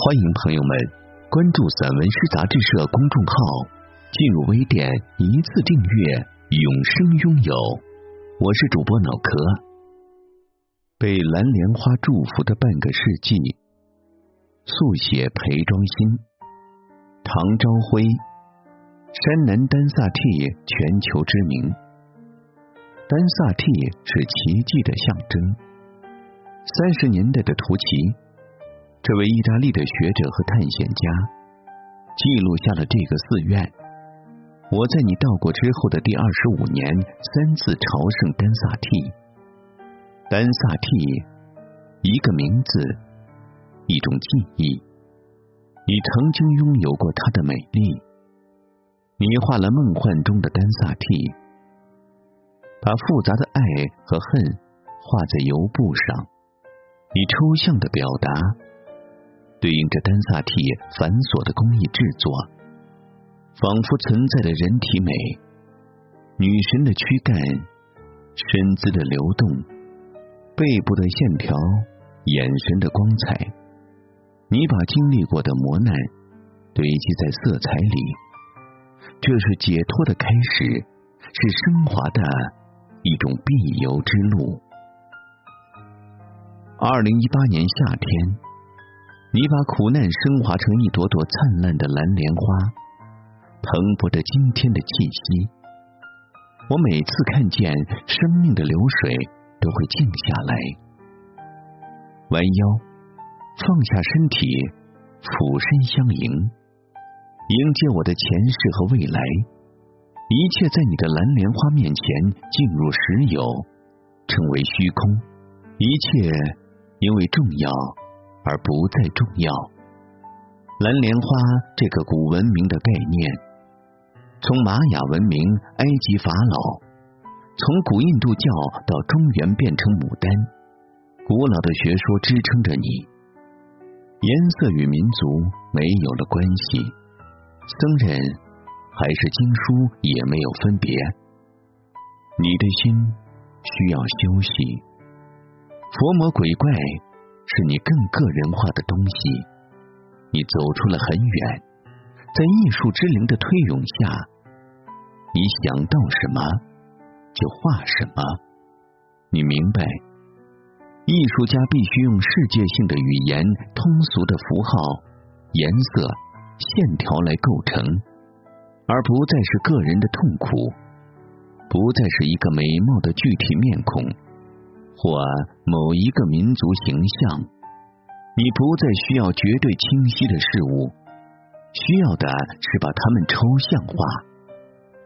欢迎朋友们关注散文诗杂志社公众号，进入微店一次订阅，永生拥有。我是主播脑壳。被蓝莲花祝福的半个世纪，速写裴庄心。唐朝辉，山南丹萨替全球知名。丹萨替是奇迹的象征。三十年代的图奇。这位意大利的学者和探险家记录下了这个寺院。我在你到过之后的第二十五年，三次朝圣丹萨蒂。丹萨蒂，一个名字，一种记忆。你曾经拥有过它的美丽。你画了梦幻中的丹萨蒂，把复杂的爱和恨画在油布上。你抽象的表达。对应着丹萨蒂繁琐的工艺制作，仿佛存在的人体美、女神的躯干、身姿的流动、背部的线条、眼神的光彩。你把经历过的磨难堆积在色彩里，这是解脱的开始，是升华的一种必由之路。二零一八年夏天。你把苦难升华成一朵朵灿烂的蓝莲花，蓬勃着今天的气息。我每次看见生命的流水，都会静下来，弯腰，放下身体，俯身相迎，迎接我的前世和未来。一切在你的蓝莲花面前进入实有，成为虚空。一切因为重要。而不再重要。蓝莲花这个古文明的概念，从玛雅文明、埃及法老，从古印度教到中原变成牡丹，古老的学说支撑着你。颜色与民族没有了关系，僧人还是经书也没有分别。你的心需要休息，佛魔鬼怪。是你更个人化的东西，你走出了很远，在艺术之灵的推涌下，你想到什么就画什么。你明白，艺术家必须用世界性的语言、通俗的符号、颜色、线条来构成，而不再是个人的痛苦，不再是一个美貌的具体面孔。或某一个民族形象，你不再需要绝对清晰的事物，需要的是把它们抽象化。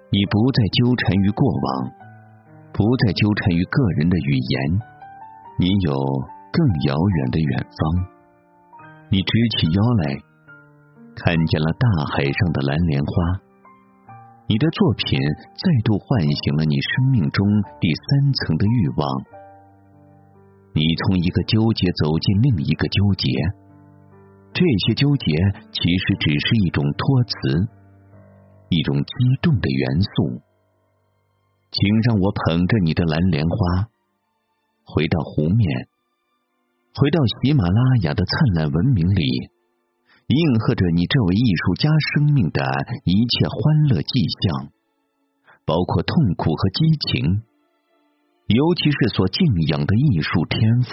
你不再纠缠于过往，不再纠缠于个人的语言，你有更遥远的远方。你直起腰来，看见了大海上的蓝莲花。你的作品再度唤醒了你生命中第三层的欲望。你从一个纠结走进另一个纠结，这些纠结其实只是一种托词，一种激动的元素。请让我捧着你的蓝莲花，回到湖面，回到喜马拉雅的灿烂文明里，应和着你这位艺术家生命的一切欢乐迹象，包括痛苦和激情。尤其是所敬仰的艺术天赋，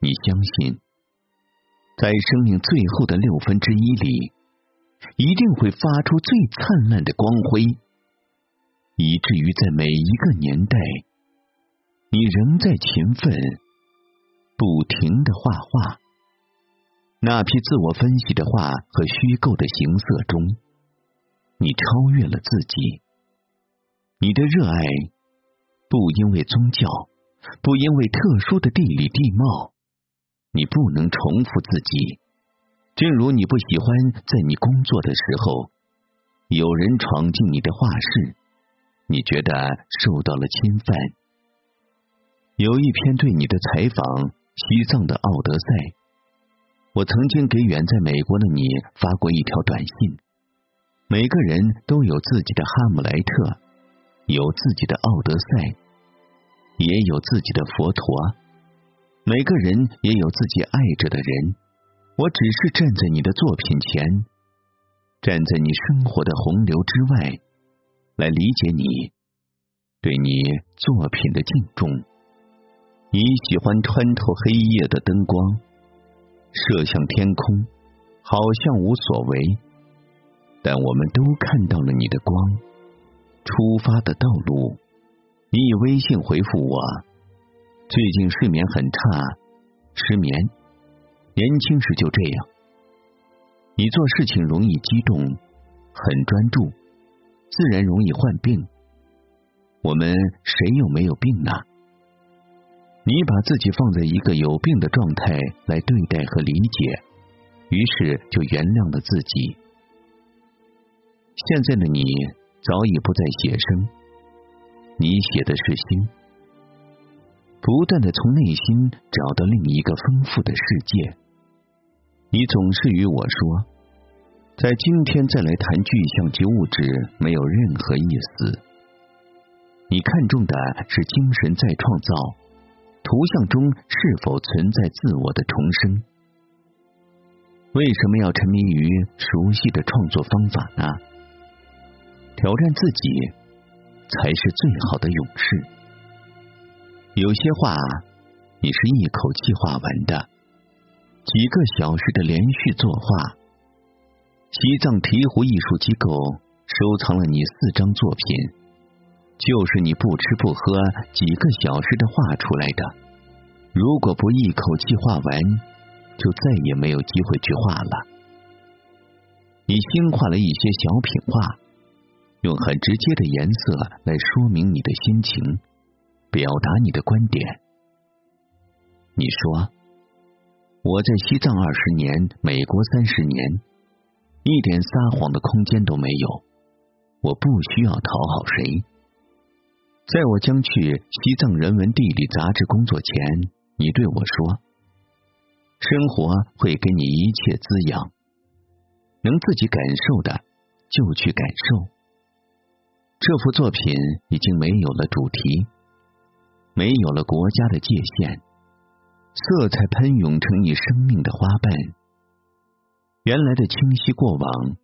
你相信，在生命最后的六分之一里，一定会发出最灿烂的光辉，以至于在每一个年代，你仍在勤奋、不停的画画。那批自我分析的画和虚构的形色中，你超越了自己。你的热爱，不因为宗教，不因为特殊的地理地貌，你不能重复自己，正如你不喜欢在你工作的时候有人闯进你的画室，你觉得受到了侵犯。有一篇对你的采访，西藏的奥德赛。我曾经给远在美国的你发过一条短信。每个人都有自己的哈姆莱特，有自己的奥德赛，也有自己的佛陀。每个人也有自己爱着的人。我只是站在你的作品前，站在你生活的洪流之外，来理解你，对你作品的敬重。你喜欢穿透黑夜的灯光。射向天空，好像无所谓，但我们都看到了你的光。出发的道路，你以微信回复我。最近睡眠很差，失眠。年轻时就这样。你做事情容易激动，很专注，自然容易患病。我们谁又没有病呢？你把自己放在一个有病的状态来对待和理解，于是就原谅了自己。现在的你早已不再写生，你写的是心，不断的从内心找到另一个丰富的世界。你总是与我说，在今天再来谈具象及物质没有任何意思。你看重的是精神再创造。图像中是否存在自我的重生？为什么要沉迷于熟悉的创作方法呢？挑战自己才是最好的勇士。有些话你是一口气画完的，几个小时的连续作画。西藏鹈鹕艺术机构收藏了你四张作品。就是你不吃不喝几个小时的画出来的，如果不一口气画完，就再也没有机会去画了。你新画了一些小品画，用很直接的颜色来说明你的心情，表达你的观点。你说我在西藏二十年，美国三十年，一点撒谎的空间都没有，我不需要讨好谁。在我将去西藏人文地理杂志工作前，你对我说：“生活会给你一切滋养，能自己感受的就去感受。”这幅作品已经没有了主题，没有了国家的界限，色彩喷涌成你生命的花瓣。原来的清晰过往，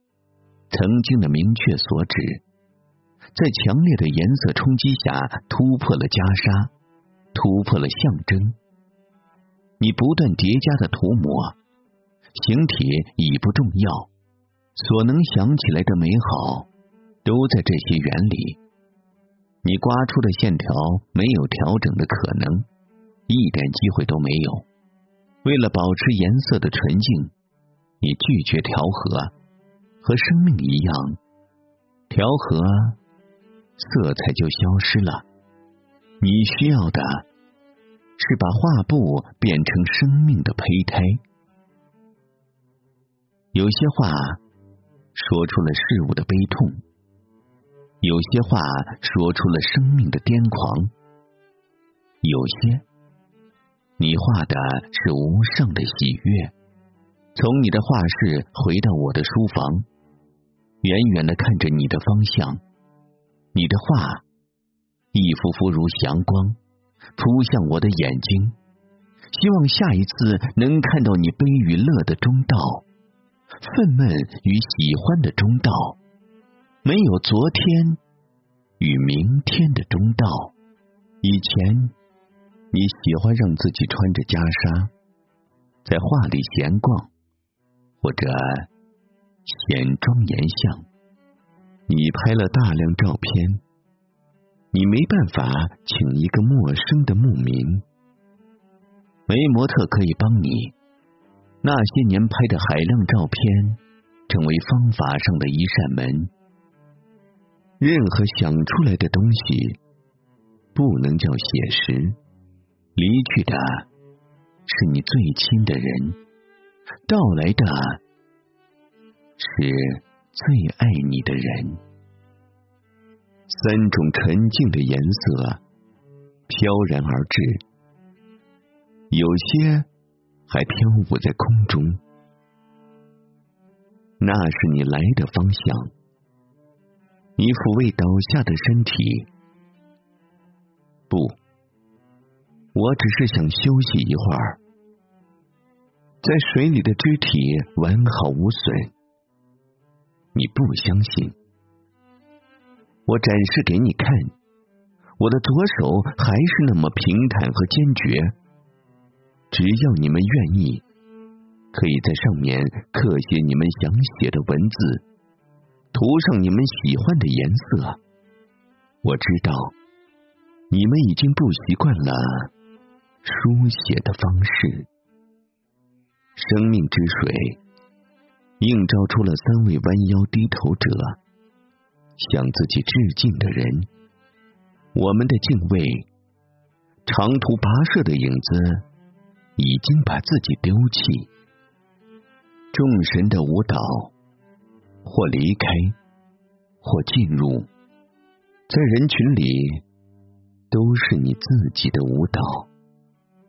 曾经的明确所指。在强烈的颜色冲击下，突破了袈裟，突破了象征。你不断叠加的涂抹，形体已不重要，所能想起来的美好，都在这些原理。你刮出的线条没有调整的可能，一点机会都没有。为了保持颜色的纯净，你拒绝调和，和生命一样，调和。色彩就消失了。你需要的是把画布变成生命的胚胎。有些话说出了事物的悲痛，有些话说出了生命的癫狂，有些你画的是无上的喜悦。从你的画室回到我的书房，远远的看着你的方向。你的画一幅幅如祥光扑向我的眼睛，希望下一次能看到你悲与乐的中道，愤懑与喜欢的中道，没有昨天与明天的中道。以前你喜欢让自己穿着袈裟在画里闲逛，或者显庄严相。你拍了大量照片，你没办法请一个陌生的牧民，没模特可以帮你。那些年拍的海量照片，成为方法上的一扇门。任何想出来的东西，不能叫写实。离去的是你最亲的人，到来的是最爱你的人。三种纯净的颜色飘然而至，有些还飘舞在空中。那是你来的方向。你抚慰倒下的身体。不，我只是想休息一会儿。在水里的肢体完好无损。你不相信？我展示给你看，我的左手还是那么平坦和坚决。只要你们愿意，可以在上面刻写你们想写的文字，涂上你们喜欢的颜色。我知道你们已经不习惯了书写的方式。生命之水映照出了三位弯腰低头者，向自己致敬的人。我们的敬畏，长途跋涉的影子已经把自己丢弃。众神的舞蹈，或离开，或进入，在人群里都是你自己的舞蹈。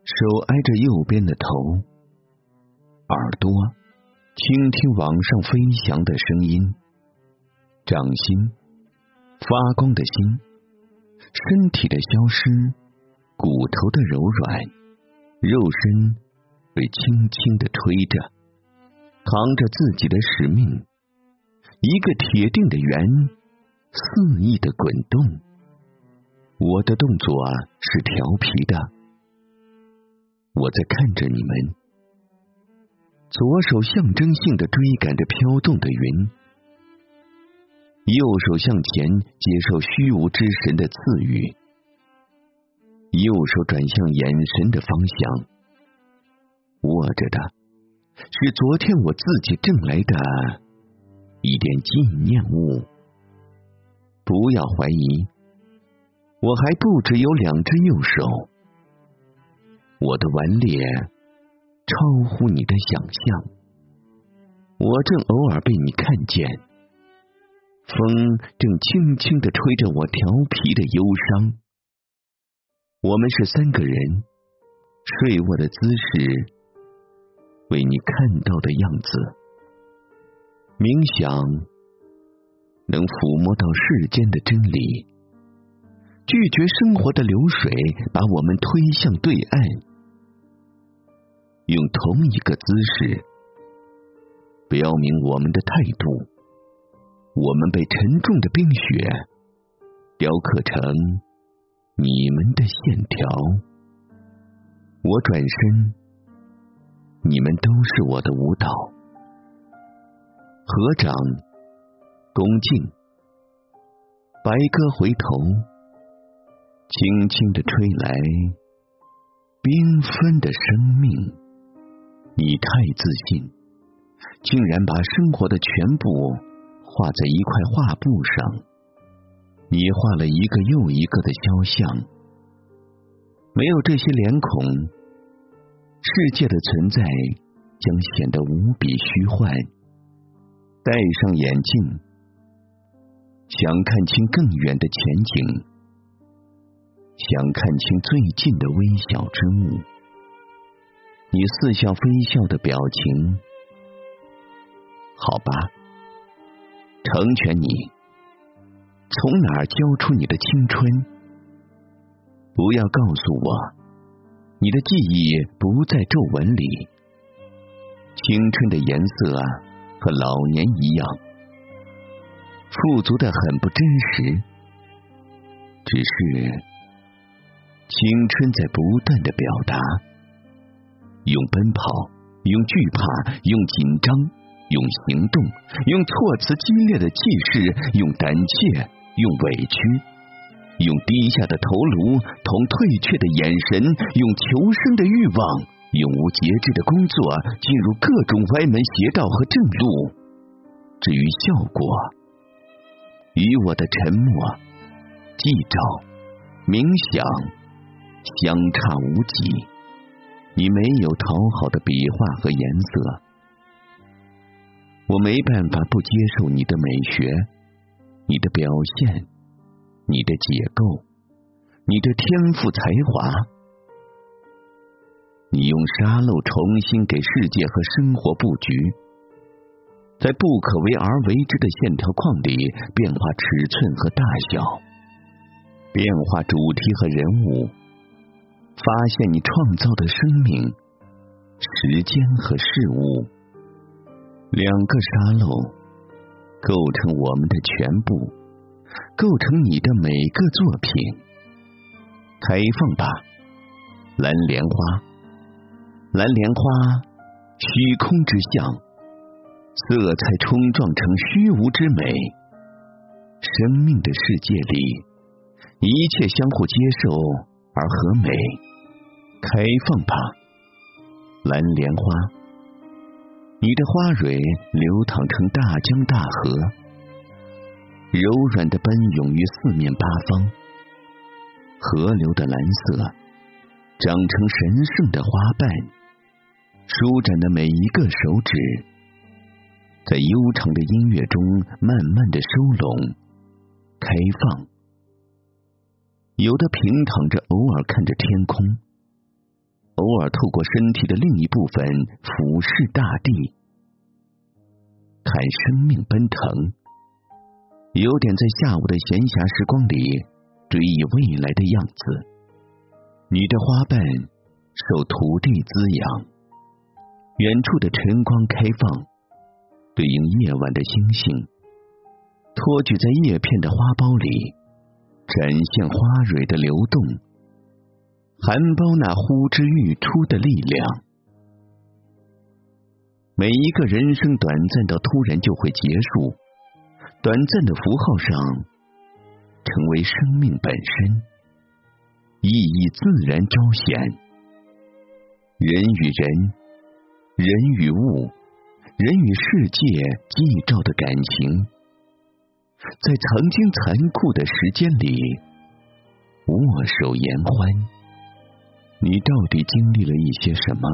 手挨着右边的头。耳朵倾听往上飞翔的声音，掌心发光的心，身体的消失，骨头的柔软，肉身被轻轻的推着，扛着自己的使命，一个铁定的圆，肆意的滚动。我的动作是调皮的，我在看着你们。左手象征性的追赶着飘动的云，右手向前接受虚无之神的赐予，右手转向眼神的方向，握着的是昨天我自己挣来的一点纪念物。不要怀疑，我还不只有两只右手，我的顽劣。超乎你的想象，我正偶尔被你看见，风正轻轻的吹着我调皮的忧伤。我们是三个人，睡卧的姿势，为你看到的样子。冥想能抚摸到世间的真理，拒绝生活的流水，把我们推向对岸。用同一个姿势标明我们的态度。我们被沉重的冰雪雕刻成你们的线条。我转身，你们都是我的舞蹈。合掌，恭敬。白鸽回头，轻轻的吹来缤纷的生命。你太自信，竟然把生活的全部画在一块画布上。你画了一个又一个的肖像，没有这些脸孔，世界的存在将显得无比虚幻。戴上眼镜，想看清更远的前景，想看清最近的微小之物。你似笑非笑的表情，好吧，成全你。从哪儿交出你的青春？不要告诉我，你的记忆不在皱纹里。青春的颜色啊和老年一样，富足的很不真实。只是青春在不断的表达。用奔跑，用惧怕，用紧张，用行动，用措辞激烈的气势，用胆怯，用委屈，用低下的头颅同退却的眼神，用求生的欲望，永无节制的工作，进入各种歪门邪道和正路。至于效果，与我的沉默、记照、冥想相差无几。你没有讨好的笔画和颜色，我没办法不接受你的美学，你的表现，你的解构，你的天赋才华。你用沙漏重新给世界和生活布局，在不可为而为之的线条框里变化尺寸和大小，变化主题和人物，发现你创造的生命、时间和事物。两个沙漏构成我们的全部，构成你的每个作品。开放吧，蓝莲花，蓝莲花，虚空之象，色彩冲撞成虚无之美。生命的世界里，一切相互接受而和美。开放吧，蓝莲花。你的花蕊流淌成大江大河，柔软的奔涌于四面八方。河流的蓝色长成神圣的花瓣，舒展的每一个手指，在悠长的音乐中慢慢的收拢、开放。有的平躺着，偶尔看着天空。偶尔透过身体的另一部分俯视大地，看生命奔腾，有点在下午的闲暇时光里追忆未来的样子。你的花瓣受土地滋养，远处的晨光开放，对应夜晚的星星，托举在叶片的花苞里，展现花蕊的流动。含苞那呼之欲出的力量。每一个人生短暂到突然就会结束，短暂的符号上成为生命本身，意义自然彰显。人与人，人与物，人与世界寄照的感情，在曾经残酷的时间里握手言欢。你到底经历了一些什么？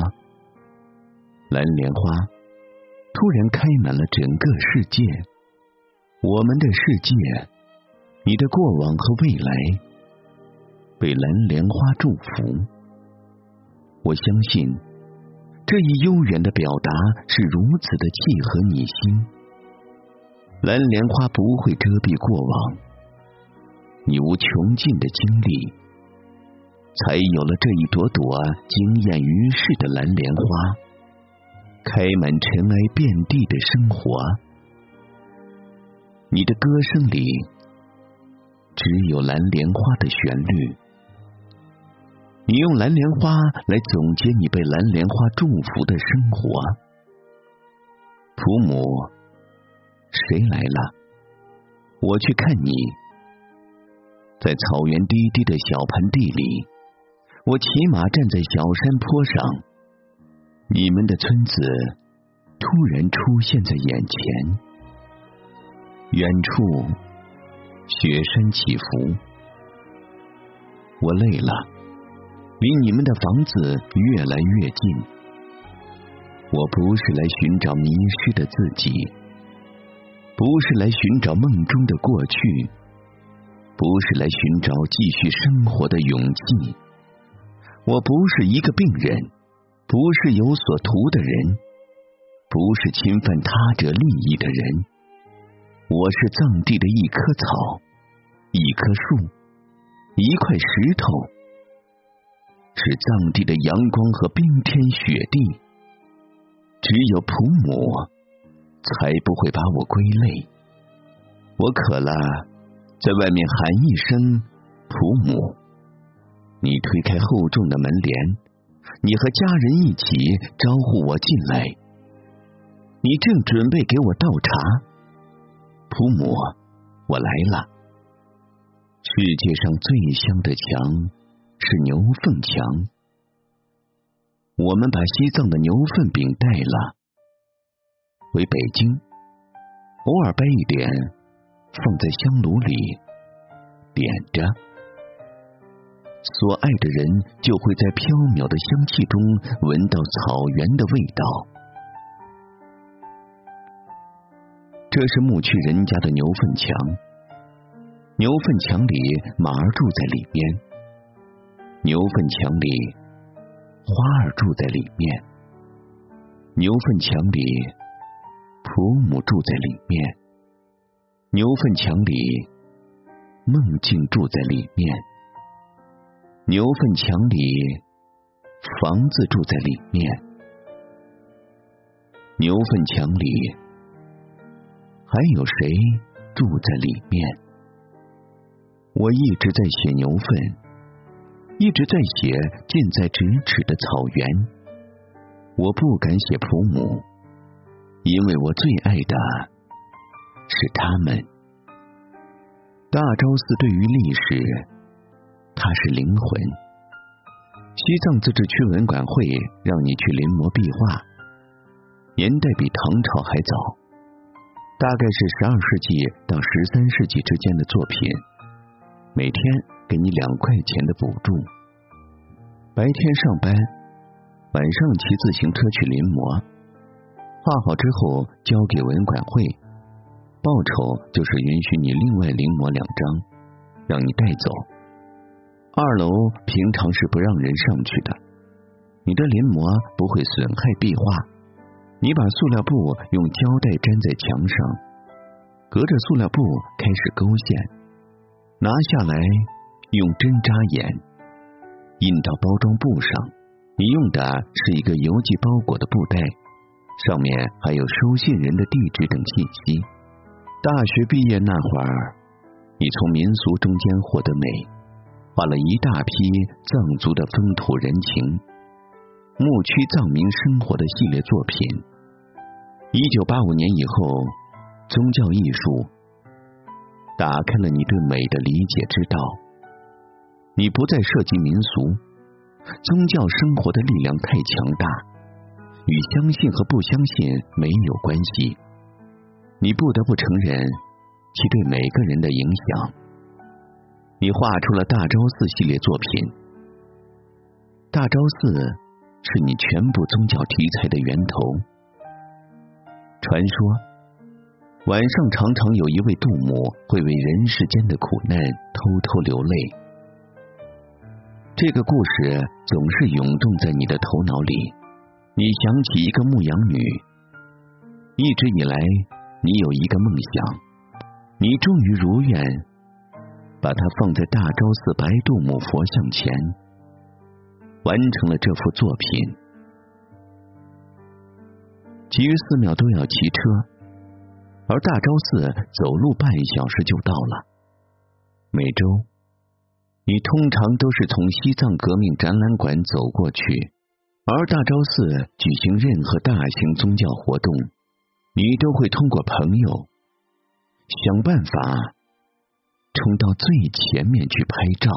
蓝莲花突然开满了整个世界，我们的世界，你的过往和未来，被蓝莲花祝福。我相信这一悠远的表达是如此的契合你心。蓝莲花不会遮蔽过往，你无穷尽的经历。才有了这一朵朵惊艳于世的蓝莲花，开满尘埃遍地的生活。你的歌声里只有蓝莲花的旋律。你用蓝莲花来总结你被蓝莲花祝福的生活。普母，谁来了？我去看你，在草原低低的小盆地里。我骑马站在小山坡上，你们的村子突然出现在眼前。远处雪山起伏，我累了，离你们的房子越来越近。我不是来寻找迷失的自己，不是来寻找梦中的过去，不是来寻找继续生活的勇气。我不是一个病人，不是有所图的人，不是侵犯他者利益的人。我是藏地的一棵草，一棵树，一块石头，是藏地的阳光和冰天雪地。只有普母才不会把我归类。我渴了，在外面喊一声“普母”。你推开厚重的门帘，你和家人一起招呼我进来。你正准备给我倒茶，普母，我来了。世界上最香的墙是牛粪墙。我们把西藏的牛粪饼带了回北京，偶尔掰一点放在香炉里点着。所爱的人就会在飘渺的香气中闻到草原的味道。这是牧区人家的牛粪墙，牛粪墙里马儿住在里边，牛粪墙里花儿住在里面，牛粪墙里仆母住在里面，牛粪墙里梦境住在里面，牛粪墙里房子住在里面，牛粪墙里。还有谁住在里面？我一直在写牛粪，一直在写近在咫尺的草原。我不敢写普姆，因为我最爱的是他们。大昭寺对于历史，它是灵魂。西藏自治区文管会让你去临摹壁画，年代比唐朝还早。大概是十二世纪到十三世纪之间的作品，每天给你两块钱的补助。白天上班，晚上骑自行车去临摹，画好之后交给文管会，报酬就是允许你另外临摹两张，让你带走。二楼平常是不让人上去的，你的临摹不会损害壁画。你把塑料布用胶带粘在墙上，隔着塑料布开始勾线，拿下来用针扎眼，印到包装布上。你用的是一个邮寄包裹的布袋，上面还有收信人的地址等信息。大学毕业那会儿，你从民俗中间获得美，画了一大批藏族的风土人情、牧区藏民生活的系列作品。一九八五年以后，宗教艺术打开了你对美的理解之道。你不再涉及民俗，宗教生活的力量太强大，与相信和不相信没有关系。你不得不承认其对每个人的影响。你画出了大昭寺系列作品。大昭寺是你全部宗教题材的源头。传说，晚上常常有一位杜母会为人世间的苦难偷偷流泪。这个故事总是涌动在你的头脑里。你想起一个牧羊女，一直以来你有一个梦想，你终于如愿，把它放在大昭寺白度母佛像前，完成了这幅作品。其余寺庙都要骑车，而大昭寺走路半小时就到了。每周，你通常都是从西藏革命展览馆走过去，而大昭寺举行任何大型宗教活动，你都会通过朋友想办法冲到最前面去拍照。